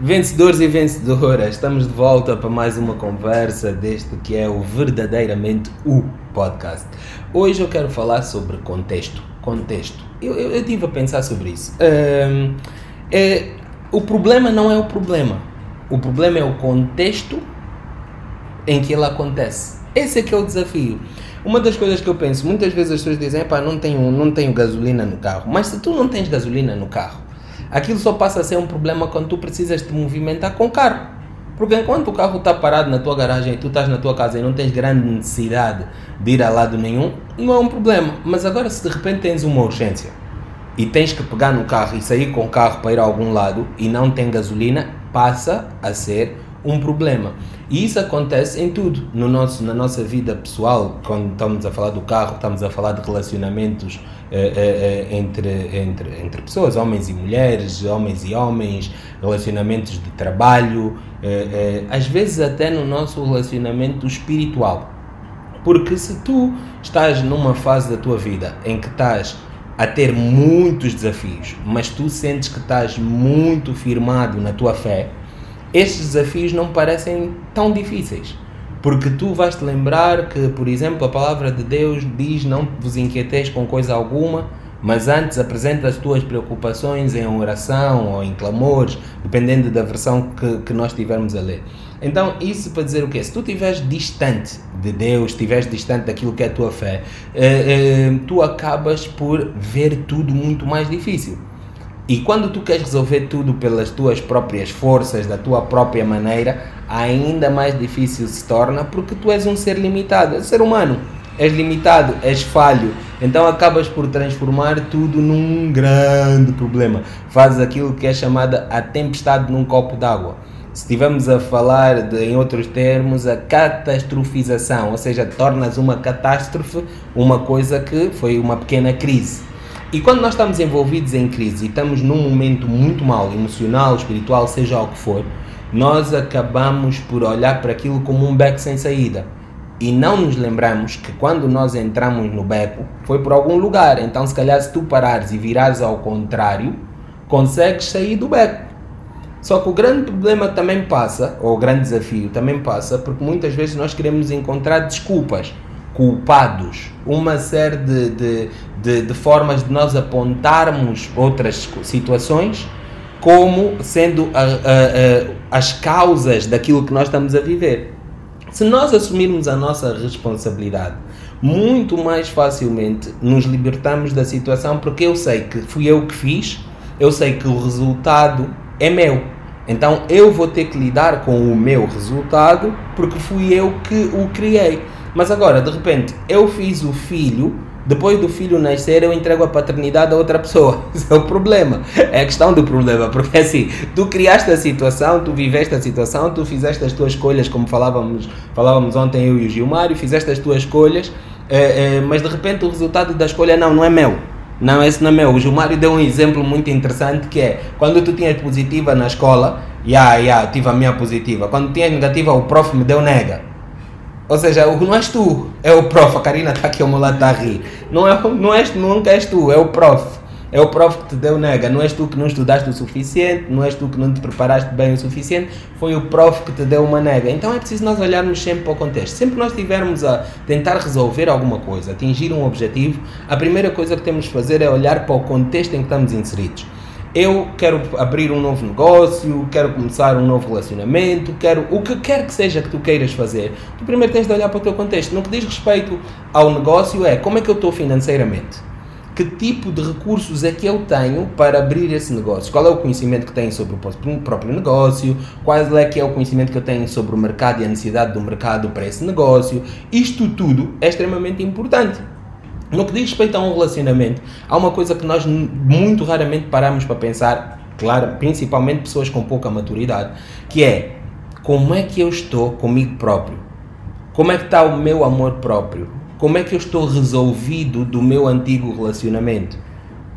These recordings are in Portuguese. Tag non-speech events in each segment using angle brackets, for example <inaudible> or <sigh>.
Vencedores e vencedoras, estamos de volta para mais uma conversa deste que é o verdadeiramente o podcast. Hoje eu quero falar sobre contexto. Contexto. Eu, eu, eu tive a pensar sobre isso. Um, é, o problema não é o problema. O problema é o contexto em que ele acontece. Esse é que é o desafio. Uma das coisas que eu penso, muitas vezes as pessoas dizem, pá, não tenho, não tenho gasolina no carro. Mas se tu não tens gasolina no carro, aquilo só passa a ser um problema quando tu precisas te movimentar com o carro. Porque enquanto o carro está parado na tua garagem e tu estás na tua casa e não tens grande necessidade de ir a lado nenhum, não é um problema. Mas agora, se de repente tens uma urgência e tens que pegar no carro e sair com o carro para ir a algum lado e não tem gasolina, passa a ser um problema. E isso acontece em tudo, no nosso, na nossa vida pessoal, quando estamos a falar do carro, estamos a falar de relacionamentos eh, eh, eh, entre, entre, entre pessoas, homens e mulheres, homens e homens, relacionamentos de trabalho, às vezes até no nosso relacionamento espiritual. Porque se tu estás numa fase da tua vida em que estás a ter muitos desafios, mas tu sentes que estás muito firmado na tua fé, estes desafios não parecem tão difíceis. Porque tu vais te lembrar que, por exemplo, a palavra de Deus diz: Não vos inquieteis com coisa alguma, mas antes apresenta as tuas preocupações em oração ou em clamores, dependendo da versão que, que nós estivermos a ler. Então, isso para dizer o quê? Se tu estiveres distante de Deus, estiveres distante daquilo que é a tua fé, eh, eh, tu acabas por ver tudo muito mais difícil. E quando tu queres resolver tudo pelas tuas próprias forças, da tua própria maneira, ainda mais difícil se torna porque tu és um ser limitado, um ser humano, és limitado, és falho, então acabas por transformar tudo num grande problema. Fazes aquilo que é chamada a tempestade num copo d'água. Se estivermos a falar de, em outros termos, a catastrofização, ou seja, tornas uma catástrofe uma coisa que foi uma pequena crise. E quando nós estamos envolvidos em crise e estamos num momento muito mal, emocional, espiritual, seja o que for, nós acabamos por olhar para aquilo como um beco sem saída. E não nos lembramos que quando nós entramos no beco foi por algum lugar. Então, se calhar, se tu parares e virares ao contrário, consegues sair do beco. Só que o grande problema também passa, ou o grande desafio também passa, porque muitas vezes nós queremos encontrar desculpas culpados, uma série de, de, de, de, formas de nós apontarmos outras situações como sendo a, a, a, as causas daquilo que nós estamos a viver. Se nós assumirmos a nossa responsabilidade, muito mais facilmente nos libertamos da situação, porque eu sei que fui eu que fiz, eu sei que o resultado é meu. Então eu vou ter que lidar com o meu resultado porque fui eu que o criei. Mas agora, de repente, eu fiz o filho, depois do filho nascer, eu entrego a paternidade a outra pessoa. <laughs> Esse é o problema. É a questão do problema. Porque assim, tu criaste a situação, tu viveste a situação, tu fizeste as tuas escolhas, como falávamos, falávamos ontem eu e o Gilmário, fizeste as tuas escolhas, é, é, mas de repente o resultado da escolha não, não é meu. Não, esse não é meu. O Gilmário deu um exemplo muito interessante que é quando tu tinhas positiva na escola, ya, yeah, yeah, tive a minha positiva. Quando tinhas negativa, o prof me deu nega. Ou seja, não és tu, é o prof. A Karina está aqui ao meu lado, a rir. Não, é, não és, nunca és tu, é o prof. É o prof que te deu nega. Não és tu que não estudaste o suficiente, não és tu que não te preparaste bem o suficiente, foi o prof que te deu uma nega. Então é preciso nós olharmos sempre para o contexto. Sempre que nós estivermos a tentar resolver alguma coisa, atingir um objetivo, a primeira coisa que temos de fazer é olhar para o contexto em que estamos inseridos eu quero abrir um novo negócio, quero começar um novo relacionamento, quero o que quer que seja que tu queiras fazer, tu primeiro tens de olhar para o teu contexto. No que diz respeito ao negócio é como é que eu estou financeiramente? Que tipo de recursos é que eu tenho para abrir esse negócio? Qual é o conhecimento que tenho sobre o próprio negócio? Qual é que é o conhecimento que eu tenho sobre o mercado e a necessidade do mercado para esse negócio? Isto tudo é extremamente importante. No que diz respeito a um relacionamento, há uma coisa que nós muito raramente paramos para pensar, claro, principalmente pessoas com pouca maturidade, que é como é que eu estou comigo próprio? Como é que está o meu amor próprio? Como é que eu estou resolvido do meu antigo relacionamento?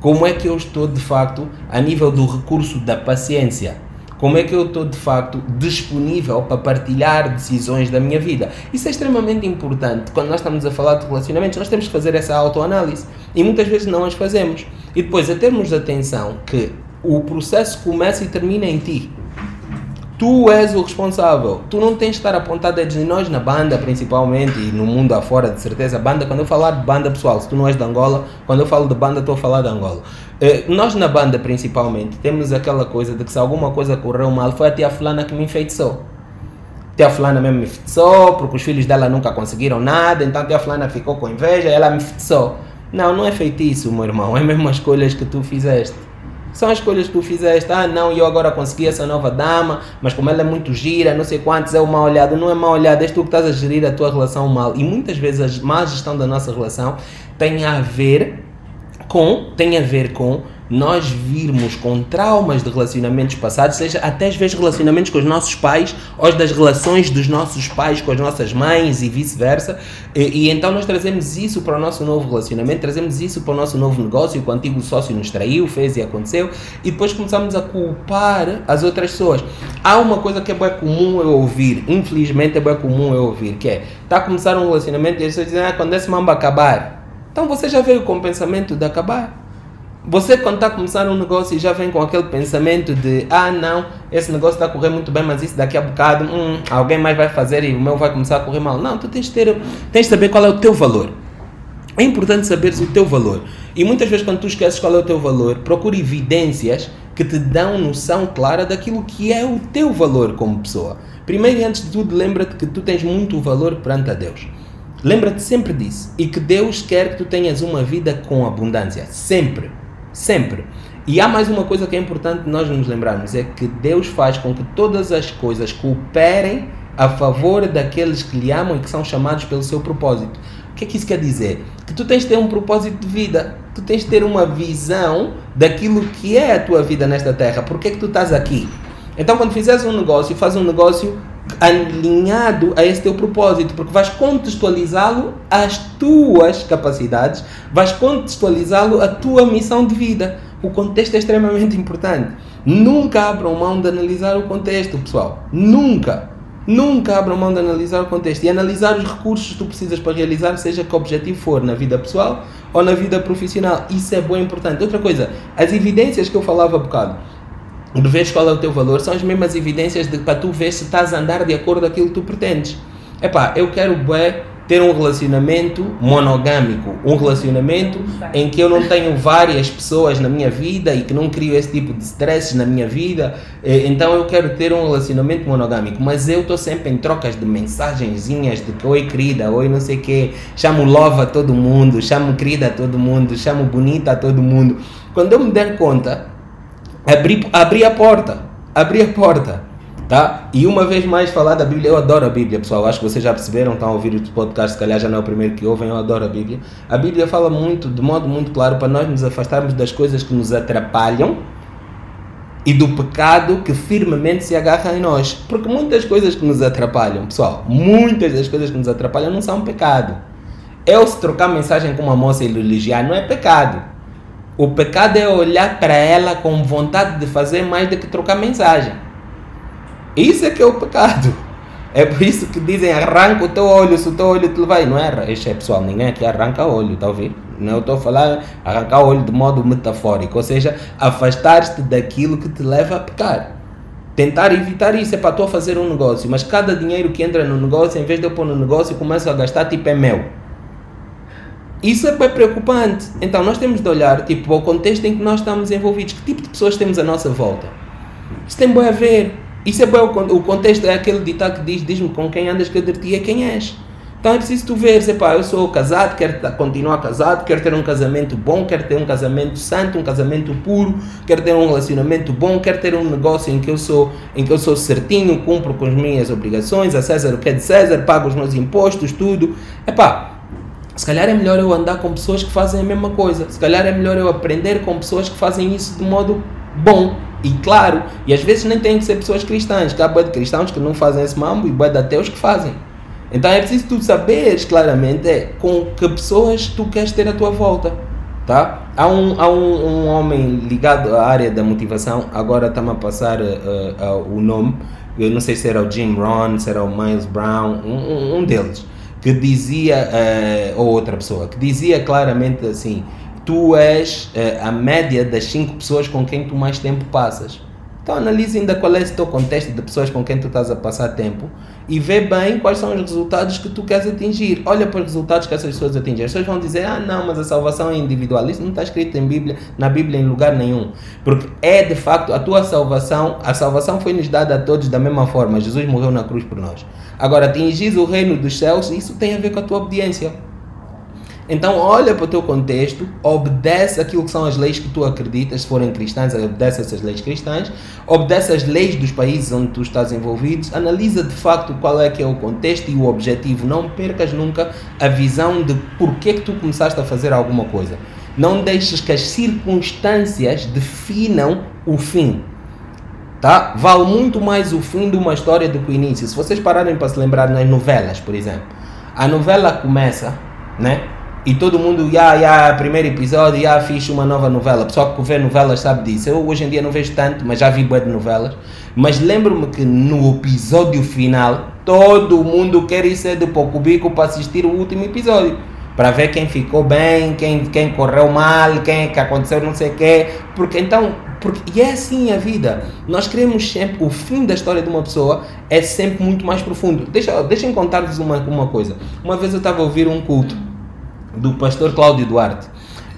Como é que eu estou de facto a nível do recurso da paciência? Como é que eu estou de facto disponível para partilhar decisões da minha vida? Isso é extremamente importante. Quando nós estamos a falar de relacionamentos, nós temos que fazer essa autoanálise e muitas vezes não as fazemos. E depois a termos atenção que o processo começa e termina em ti. Tu és o responsável. Tu não tens de estar apontado a dizer nós na banda, principalmente, e no mundo afora, de certeza. Banda, quando eu falar de banda, pessoal, se tu não és de Angola, quando eu falo de banda, estou a falar de Angola. Uh, nós na banda, principalmente, temos aquela coisa de que se alguma coisa correu mal, foi a tia fulana que me enfeitiçou. Tia fulana mesmo me enfeitiçou, porque os filhos dela nunca conseguiram nada, então a tia fulana ficou com inveja, ela me enfeitiçou. Não, não é feitiço, meu irmão, é mesmo as escolhas que tu fizeste. São as escolhas que tu fizeste. Ah, não, eu agora consegui essa nova dama, mas como ela é muito gira, não sei quantos, é o mal olhado. Não é mal olhado, és tu que estás a gerir a tua relação mal. E muitas vezes a má gestão da nossa relação tem a ver com, tem a ver com nós virmos com traumas de relacionamentos passados, seja até às vezes relacionamentos com os nossos pais, ou das relações dos nossos pais com as nossas mães e vice-versa, e, e, então nós trazemos isso para o nosso novo relacionamento, trazemos isso para o nosso novo negócio, que o antigo sócio nos traiu, fez e aconteceu, e depois começamos a culpar as outras pessoas. Há uma coisa que é bem comum eu ouvir, infelizmente é bem comum eu ouvir, que é, está a começar um relacionamento e as pessoas dizem, ah, quando esse mambo acabar, então você já veio com o pensamento de acabar. Você, quando está a começar um negócio e já vem com aquele pensamento de ah, não, esse negócio está a correr muito bem, mas isso daqui a bocado hum, alguém mais vai fazer e o meu vai começar a correr mal. Não, tu tens de, ter, tens de saber qual é o teu valor. É importante saberes o teu valor. E muitas vezes, quando tu esqueces qual é o teu valor, procure evidências que te dão noção clara daquilo que é o teu valor como pessoa. Primeiro e antes de tudo, lembra-te que tu tens muito valor perante a Deus. Lembra-te sempre disso. E que Deus quer que tu tenhas uma vida com abundância. Sempre. Sempre. E há mais uma coisa que é importante nós nos lembrarmos: é que Deus faz com que todas as coisas cooperem a favor daqueles que lhe amam e que são chamados pelo seu propósito. O que é que isso quer dizer? Que tu tens de ter um propósito de vida, tu tens de ter uma visão daquilo que é a tua vida nesta terra. Por que é que tu estás aqui? Então, quando fizeres um negócio, faz um negócio alinhado a esse teu propósito, porque vais contextualizá-lo às tuas capacidades, vais contextualizá-lo à tua missão de vida. O contexto é extremamente importante. Nunca abram mão de analisar o contexto, pessoal. Nunca. Nunca abram mão de analisar o contexto e analisar os recursos que tu precisas para realizar, seja que objetivo for, na vida pessoal ou na vida profissional. Isso é bem importante. Outra coisa, as evidências que eu falava há bocado de ver qual é o teu valor, são as mesmas evidências de, para tu ver se estás a andar de acordo com aquilo que tu pretendes. Epá, eu quero ter um relacionamento monogâmico, um relacionamento em que eu não tenho várias pessoas na minha vida e que não crio esse tipo de stresses na minha vida, eh, então eu quero ter um relacionamento monogâmico, mas eu estou sempre em trocas de mensagenzinhas de que oi querida, oi não sei quê, chamo love a todo mundo, chamo querida a todo mundo, chamo bonita a todo mundo. Quando eu me der conta, abrir, abrir a porta. Abrir a porta. Tá? E uma vez mais falar da Bíblia, eu adoro a Bíblia, pessoal. Acho que vocês já perceberam, estão a ouvir o podcast, se calhar já não é o primeiro que ouvem, eu adoro a Bíblia. A Bíblia fala muito, de modo muito claro, para nós nos afastarmos das coisas que nos atrapalham e do pecado que firmemente se agarra em nós. Porque muitas coisas que nos atrapalham, pessoal, muitas das coisas que nos atrapalham não são pecado. Eu se trocar mensagem com uma moça e elogiar não é pecado. O pecado é olhar para ela com vontade de fazer mais do que trocar mensagem. Isso é que é o pecado. É por isso que dizem arranca o teu olho se o teu olho te vai. Não é, isso é pessoal, ninguém aqui arranca o olho, tá ouvindo? Não estou a falar arrancar o olho de modo metafórico, ou seja, afastar-te daquilo que te leva a pecar. Tentar evitar isso é para tu fazer um negócio, mas cada dinheiro que entra no negócio, em vez de eu pôr no negócio, começo a gastar, tipo é meu. Isso é bem preocupante. Então nós temos de olhar tipo, ao contexto em que nós estamos envolvidos. Que tipo de pessoas temos à nossa volta? Isso tem bem a ver. Isso é bem o contexto, é aquele ditado que diz, diz-me com quem andas que eu dir é quem és. Então é preciso tu ver, epá, eu sou casado, quero continuar casado, quero ter um casamento bom, quero ter um casamento santo, um casamento puro, quero ter um relacionamento bom, quero ter um negócio em que eu sou, em que eu sou certinho, cumpro com as minhas obrigações, a César o que é de César, pago os meus impostos, tudo. Epá, se calhar é melhor eu andar com pessoas que fazem a mesma coisa. Se calhar é melhor eu aprender com pessoas que fazem isso de modo bom e claro. E às vezes nem tem que ser pessoas cristãs. Há de cristãos que não fazem esse mambo e de ateus que fazem. Então é preciso tu saberes claramente é, com que pessoas tu queres ter à tua volta. Tá? Há, um, há um, um homem ligado à área da motivação, agora está-me a passar uh, uh, o nome. Eu não sei se era o Jim Rohn, se era o Miles Brown, um, um deles que dizia, uh, ou outra pessoa, que dizia claramente assim: tu és uh, a média das cinco pessoas com quem tu mais tempo passas. Então analisa ainda qual é esse teu contexto de pessoas com quem tu estás a passar tempo e vê bem quais são os resultados que tu queres atingir. Olha para os resultados que essas pessoas atingem. As pessoas vão dizer, ah não, mas a salvação é individual. Isso não está escrito em Bíblia, na Bíblia em lugar nenhum. Porque é de facto a tua salvação, a salvação foi nos dada a todos da mesma forma. Jesus morreu na cruz por nós. Agora, atingir o reino dos céus, isso tem a ver com a tua obediência. Então olha para o teu contexto, obedece aquilo que são as leis que tu acreditas, se forem cristãs, obedece essas leis cristãs, obedece as leis dos países onde tu estás envolvido, analisa de facto qual é que é o contexto e o objetivo, não percas nunca a visão de porquê que tu começaste a fazer alguma coisa. Não deixes que as circunstâncias definam o fim. Tá? Vale muito mais o fim de uma história do que o início. Se vocês pararem para se lembrar nas novelas, por exemplo, a novela começa, né? E todo mundo, já, já, primeiro episódio, já fiz uma nova novela. Pessoal que vê novelas sabe disso. Eu hoje em dia não vejo tanto, mas já vi boas de novelas. Mas lembro-me que no episódio final, todo mundo quer ir cedo para o cubico para assistir o último episódio. Para ver quem ficou bem, quem, quem correu mal, quem que aconteceu não sei o quê. Porque então, porque, e é assim a vida. Nós queremos sempre, o fim da história de uma pessoa é sempre muito mais profundo. Deixa, eu contar-vos uma, uma coisa. Uma vez eu estava a ouvir um culto do pastor Cláudio Duarte.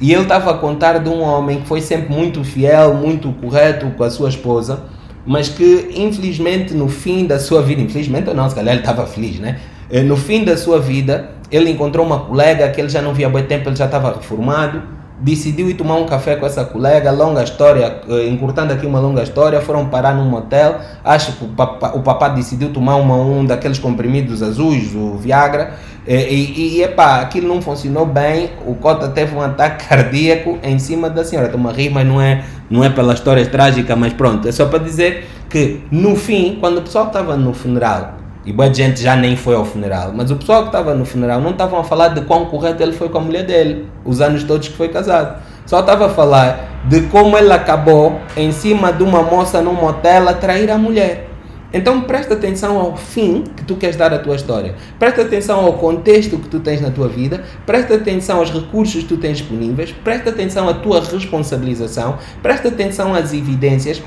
E ele estava a contar de um homem que foi sempre muito fiel, muito correto com a sua esposa, mas que infelizmente no fim da sua vida, infelizmente ou não, se calhar ele estava feliz, né? Eh, no fim da sua vida, ele encontrou uma colega que ele já não via há muito tempo, ele já estava reformado, decidiu ir tomar um café com essa colega, longa história, eh, encurtando aqui uma longa história, foram parar num motel, acho que o papá, o papá decidiu tomar uma, um daqueles comprimidos azuis, o Viagra, e, e, e epá, aquilo não funcionou bem, o Cota teve um ataque <laughs> cardíaco em cima da senhora, estou a rir, mas não é, não é pela história trágica, mas pronto, é só para dizer que no fim, quando o pessoal estava no funeral, e boa gente já nem foi ao funeral. Mas o pessoal que estava no funeral não estavam a falar de quão correto ele foi com a mulher dele, os anos todos que foi casado. Só estava a falar de como ele acabou em cima de uma moça num motel a trair a mulher. Então presta atenção ao fim que tu queres dar à tua história. Presta atenção ao contexto que tu tens na tua vida. Presta atenção aos recursos que tu tens disponíveis. Presta atenção à tua responsabilização. Presta atenção às evidências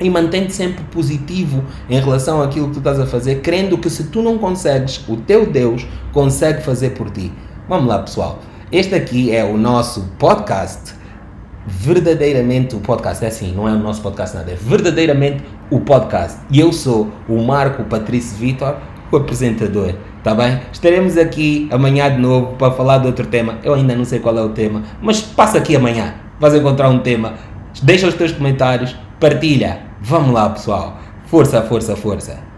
e mantém-te sempre positivo em relação àquilo que tu estás a fazer, crendo que se tu não consegues, o teu Deus consegue fazer por ti. Vamos lá, pessoal. Este aqui é o nosso podcast. Verdadeiramente o podcast é assim, não é o nosso podcast nada, é verdadeiramente o podcast. E eu sou o Marco Patrício Vitor, o apresentador. Tá bem? Estaremos aqui amanhã de novo para falar de outro tema. Eu ainda não sei qual é o tema, mas passa aqui amanhã. Vais encontrar um tema. Deixa os teus comentários, partilha. Vamos lá, pessoal. Força, força, força.